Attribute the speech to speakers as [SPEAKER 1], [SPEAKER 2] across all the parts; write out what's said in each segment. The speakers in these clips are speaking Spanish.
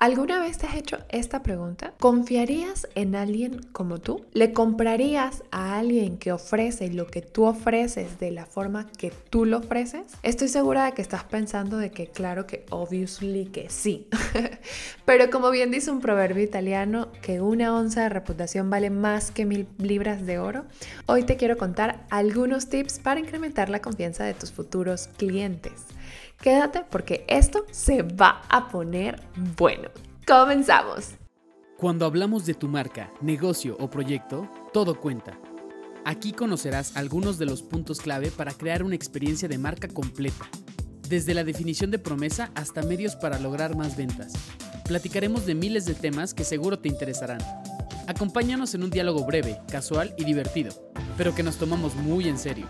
[SPEAKER 1] ¿Alguna vez te has hecho esta pregunta? ¿Confiarías en alguien como tú? ¿Le comprarías a alguien que ofrece lo que tú ofreces de la forma que tú lo ofreces? Estoy segura de que estás pensando de que claro que obviously que sí. Pero como bien dice un proverbio italiano, que una onza de reputación vale más que mil libras de oro, hoy te quiero contar algunos tips para incrementar la confianza de tus futuros clientes. Quédate porque esto se va a poner bueno. Comenzamos.
[SPEAKER 2] Cuando hablamos de tu marca, negocio o proyecto, todo cuenta. Aquí conocerás algunos de los puntos clave para crear una experiencia de marca completa, desde la definición de promesa hasta medios para lograr más ventas. Platicaremos de miles de temas que seguro te interesarán. Acompáñanos en un diálogo breve, casual y divertido, pero que nos tomamos muy en serio.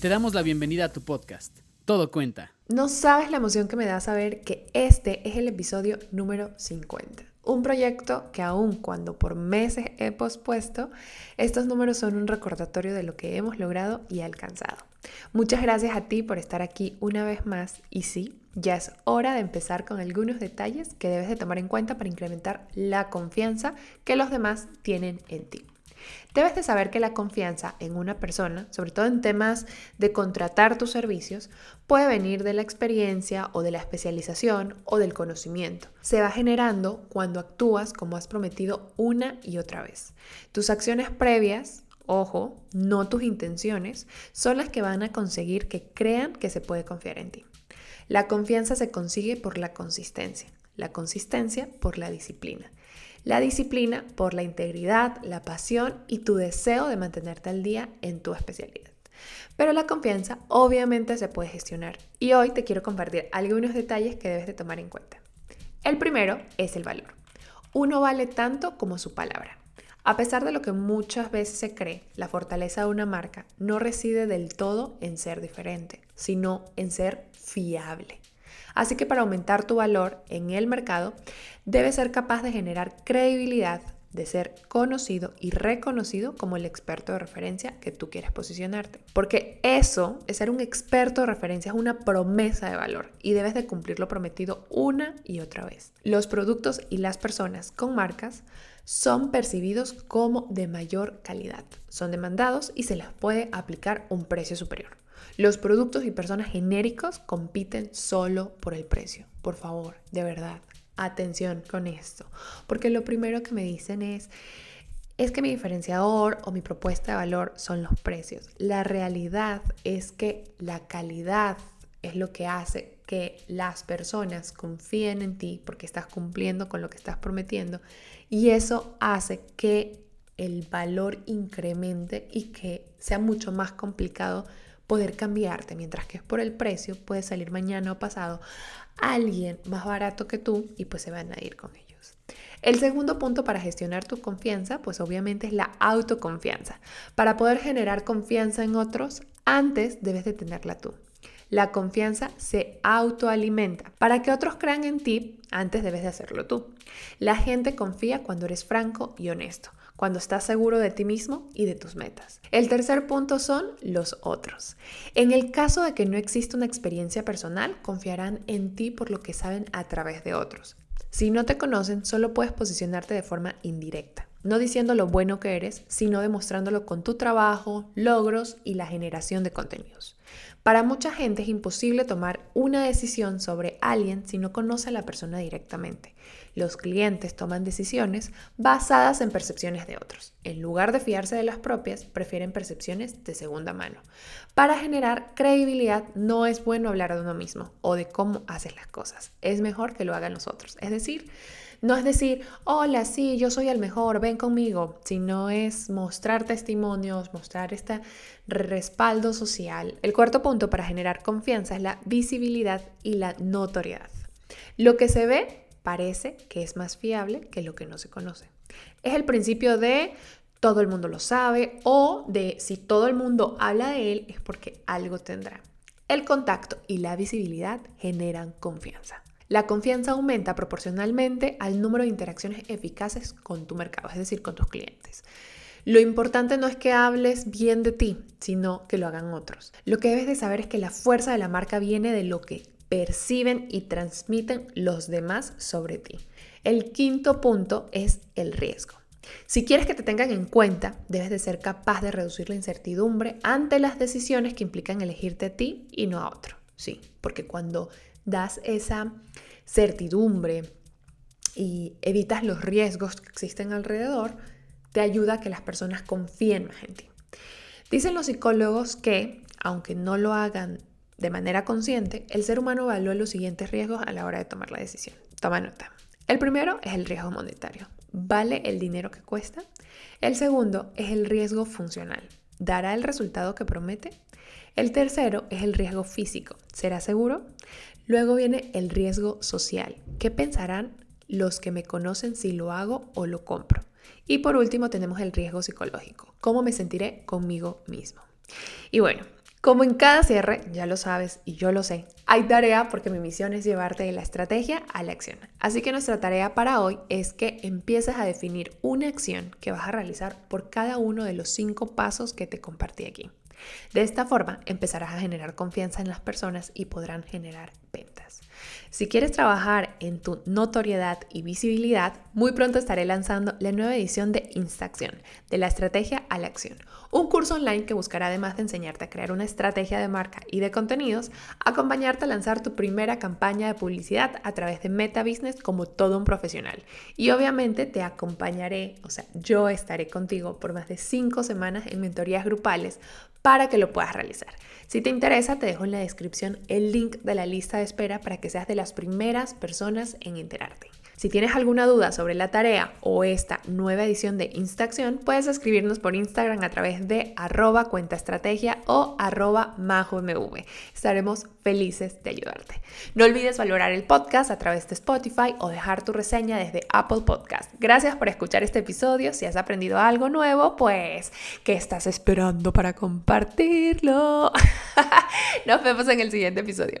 [SPEAKER 2] Te damos la bienvenida a tu podcast. Todo cuenta.
[SPEAKER 1] No sabes la emoción que me da saber que este es el episodio número 50. Un proyecto que aun cuando por meses he pospuesto, estos números son un recordatorio de lo que hemos logrado y alcanzado. Muchas gracias a ti por estar aquí una vez más y sí, ya es hora de empezar con algunos detalles que debes de tomar en cuenta para incrementar la confianza que los demás tienen en ti. Debes de saber que la confianza en una persona, sobre todo en temas de contratar tus servicios, puede venir de la experiencia o de la especialización o del conocimiento. Se va generando cuando actúas como has prometido una y otra vez. Tus acciones previas, ojo, no tus intenciones, son las que van a conseguir que crean que se puede confiar en ti. La confianza se consigue por la consistencia, la consistencia por la disciplina. La disciplina por la integridad, la pasión y tu deseo de mantenerte al día en tu especialidad. Pero la confianza obviamente se puede gestionar y hoy te quiero compartir algunos detalles que debes de tomar en cuenta. El primero es el valor. Uno vale tanto como su palabra. A pesar de lo que muchas veces se cree, la fortaleza de una marca no reside del todo en ser diferente, sino en ser fiable. Así que para aumentar tu valor en el mercado, debes ser capaz de generar credibilidad, de ser conocido y reconocido como el experto de referencia que tú quieres posicionarte. Porque eso, es ser un experto de referencia, es una promesa de valor y debes de cumplir lo prometido una y otra vez. Los productos y las personas con marcas son percibidos como de mayor calidad, son demandados y se les puede aplicar un precio superior. Los productos y personas genéricos compiten solo por el precio. Por favor, de verdad, atención con esto. Porque lo primero que me dicen es, es que mi diferenciador o mi propuesta de valor son los precios. La realidad es que la calidad es lo que hace que las personas confíen en ti porque estás cumpliendo con lo que estás prometiendo y eso hace que el valor incremente y que sea mucho más complicado poder cambiarte, mientras que es por el precio, puede salir mañana o pasado alguien más barato que tú y pues se van a ir con ellos. El segundo punto para gestionar tu confianza, pues obviamente es la autoconfianza. Para poder generar confianza en otros, antes debes de tenerla tú. La confianza se autoalimenta. Para que otros crean en ti, antes debes de hacerlo tú. La gente confía cuando eres franco y honesto cuando estás seguro de ti mismo y de tus metas. El tercer punto son los otros. En el caso de que no exista una experiencia personal, confiarán en ti por lo que saben a través de otros. Si no te conocen, solo puedes posicionarte de forma indirecta, no diciendo lo bueno que eres, sino demostrándolo con tu trabajo, logros y la generación de contenidos. Para mucha gente es imposible tomar una decisión sobre alguien si no conoce a la persona directamente. Los clientes toman decisiones basadas en percepciones de otros. En lugar de fiarse de las propias, prefieren percepciones de segunda mano. Para generar credibilidad no es bueno hablar de uno mismo o de cómo haces las cosas. Es mejor que lo hagan los otros. Es decir, no es decir, hola, sí, yo soy el mejor, ven conmigo, sino es mostrar testimonios, mostrar este respaldo social. El cuarto punto para generar confianza es la visibilidad y la notoriedad. Lo que se ve parece que es más fiable que lo que no se conoce. Es el principio de todo el mundo lo sabe o de si todo el mundo habla de él es porque algo tendrá. El contacto y la visibilidad generan confianza. La confianza aumenta proporcionalmente al número de interacciones eficaces con tu mercado, es decir, con tus clientes. Lo importante no es que hables bien de ti, sino que lo hagan otros. Lo que debes de saber es que la fuerza de la marca viene de lo que perciben y transmiten los demás sobre ti. El quinto punto es el riesgo. Si quieres que te tengan en cuenta, debes de ser capaz de reducir la incertidumbre ante las decisiones que implican elegirte a ti y no a otro. Sí, porque cuando das esa certidumbre y evitas los riesgos que existen alrededor, te ayuda a que las personas confíen más en ti. Dicen los psicólogos que, aunque no lo hagan de manera consciente, el ser humano evalúa los siguientes riesgos a la hora de tomar la decisión. Toma nota. El primero es el riesgo monetario. ¿Vale el dinero que cuesta? El segundo es el riesgo funcional. ¿Dará el resultado que promete? El tercero es el riesgo físico. ¿Será seguro? Luego viene el riesgo social. ¿Qué pensarán los que me conocen si lo hago o lo compro? Y por último tenemos el riesgo psicológico. ¿Cómo me sentiré conmigo mismo? Y bueno, como en cada cierre, ya lo sabes y yo lo sé, hay tarea porque mi misión es llevarte de la estrategia a la acción. Así que nuestra tarea para hoy es que empieces a definir una acción que vas a realizar por cada uno de los cinco pasos que te compartí aquí. De esta forma empezarás a generar confianza en las personas y podrán generar ventas. Si quieres trabajar en tu notoriedad y visibilidad, muy pronto estaré lanzando la nueva edición de Instacción, de la estrategia a la acción, un curso online que buscará además de enseñarte a crear una estrategia de marca y de contenidos, acompañarte a lanzar tu primera campaña de publicidad a través de Meta Business como todo un profesional. Y obviamente te acompañaré, o sea, yo estaré contigo por más de cinco semanas en mentorías grupales para que lo puedas realizar. Si te interesa, te dejo en la descripción el link de la lista de espera para que seas de las primeras personas en enterarte. Si tienes alguna duda sobre la tarea o esta nueva edición de Instacción, puedes escribirnos por Instagram a través de arroba cuentaestrategia o arroba majomv. Estaremos felices de ayudarte. No olvides valorar el podcast a través de Spotify o dejar tu reseña desde Apple Podcast. Gracias por escuchar este episodio. Si has aprendido algo nuevo, pues, ¿qué estás esperando para compartirlo? Nos vemos en el siguiente episodio.